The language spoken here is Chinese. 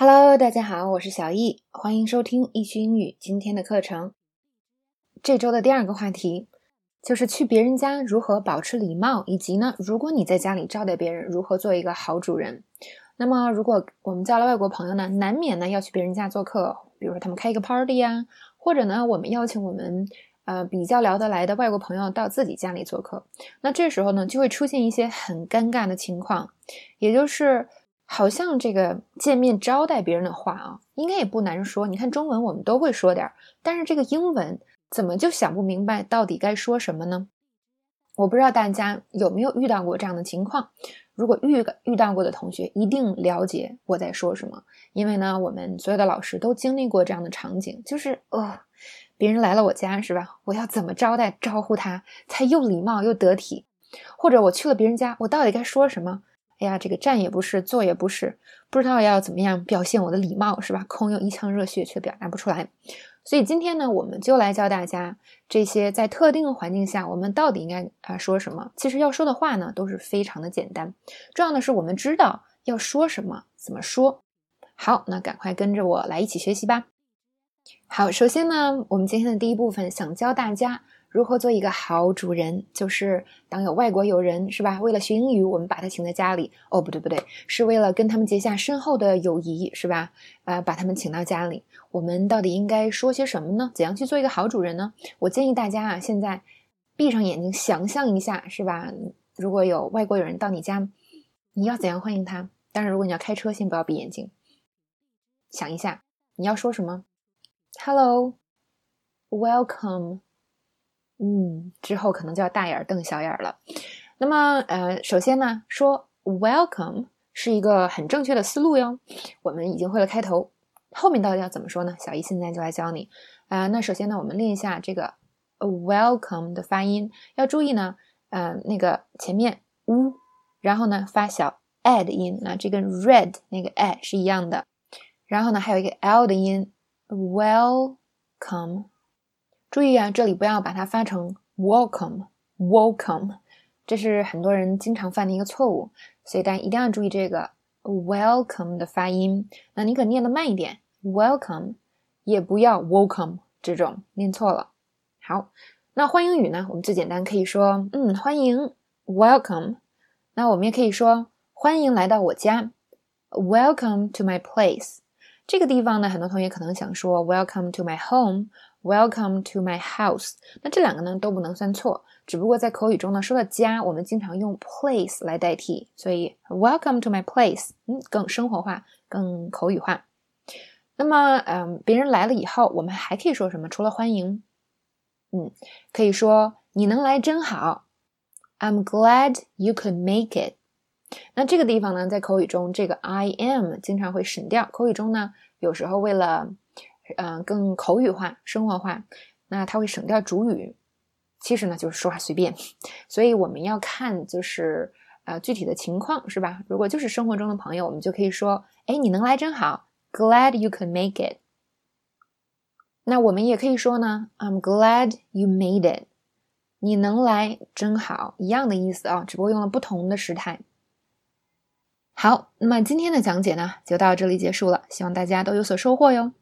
Hello，大家好，我是小易，欢迎收听易趣英语今天的课程。这周的第二个话题就是去别人家如何保持礼貌，以及呢，如果你在家里招待别人，如何做一个好主人。那么，如果我们交了外国朋友呢，难免呢要去别人家做客，比如说他们开一个 party 呀，或者呢，我们邀请我们呃比较聊得来的外国朋友到自己家里做客，那这时候呢，就会出现一些很尴尬的情况，也就是。好像这个见面招待别人的话啊，应该也不难说。你看中文我们都会说点儿但是这个英文怎么就想不明白到底该说什么呢？我不知道大家有没有遇到过这样的情况。如果遇遇到过的同学一定了解我在说什么，因为呢，我们所有的老师都经历过这样的场景，就是呃，别人来了我家是吧？我要怎么招待招呼他才又礼貌又得体？或者我去了别人家，我到底该说什么？哎呀，这个站也不是，坐也不是，不知道要怎么样表现我的礼貌，是吧？空有一腔热血却表达不出来。所以今天呢，我们就来教大家这些在特定的环境下，我们到底应该啊说什么。其实要说的话呢，都是非常的简单。重要的是我们知道要说什么，怎么说。好，那赶快跟着我来一起学习吧。好，首先呢，我们今天的第一部分想教大家。如何做一个好主人？就是当有外国友人，是吧？为了学英语，我们把他请在家里。哦，不对不对，是为了跟他们结下深厚的友谊，是吧？啊，把他们请到家里，我们到底应该说些什么呢？怎样去做一个好主人呢？我建议大家啊，现在闭上眼睛想象一下，是吧？如果有外国友人到你家，你要怎样欢迎他？当然，如果你要开车，先不要闭眼睛，想一下你要说什么。Hello，welcome。嗯，之后可能就要大眼瞪小眼了。那么，呃，首先呢，说 welcome 是一个很正确的思路哟。我们已经会了开头，后面到底要怎么说呢？小姨现在就来教你。啊，那首先呢，我们练一下这个 welcome 的发音，要注意呢，呃，那个前面 u，然后呢发小 a 的音，那这跟 red 那个 a 是一样的。然后呢，还有一个 l 的音，welcome。注意啊，这里不要把它发成 welcome，welcome，这是很多人经常犯的一个错误，所以大家一定要注意这个 welcome 的发音。那你可念的慢一点，welcome，也不要 welcome 这种念错了。好，那欢迎语呢？我们最简单可以说，嗯，欢迎，welcome。那我们也可以说，欢迎来到我家，welcome to my place。这个地方呢，很多同学可能想说，welcome to my home。Welcome to my house。那这两个呢都不能算错，只不过在口语中呢，说到家，我们经常用 place 来代替，所以 Welcome to my place，嗯，更生活化，更口语化。那么，嗯，别人来了以后，我们还可以说什么？除了欢迎，嗯，可以说你能来真好。I'm glad you could make it。那这个地方呢，在口语中，这个 I am 经常会省掉。口语中呢，有时候为了嗯，更口语化、生活化，那它会省掉主语。其实呢，就是说话随便。所以我们要看，就是呃具体的情况，是吧？如果就是生活中的朋友，我们就可以说：“哎，你能来真好，Glad you can make it。”那我们也可以说呢：“I'm glad you made it。”你能来真好，一样的意思啊，只不过用了不同的时态。好，那么今天的讲解呢，就到这里结束了。希望大家都有所收获哟。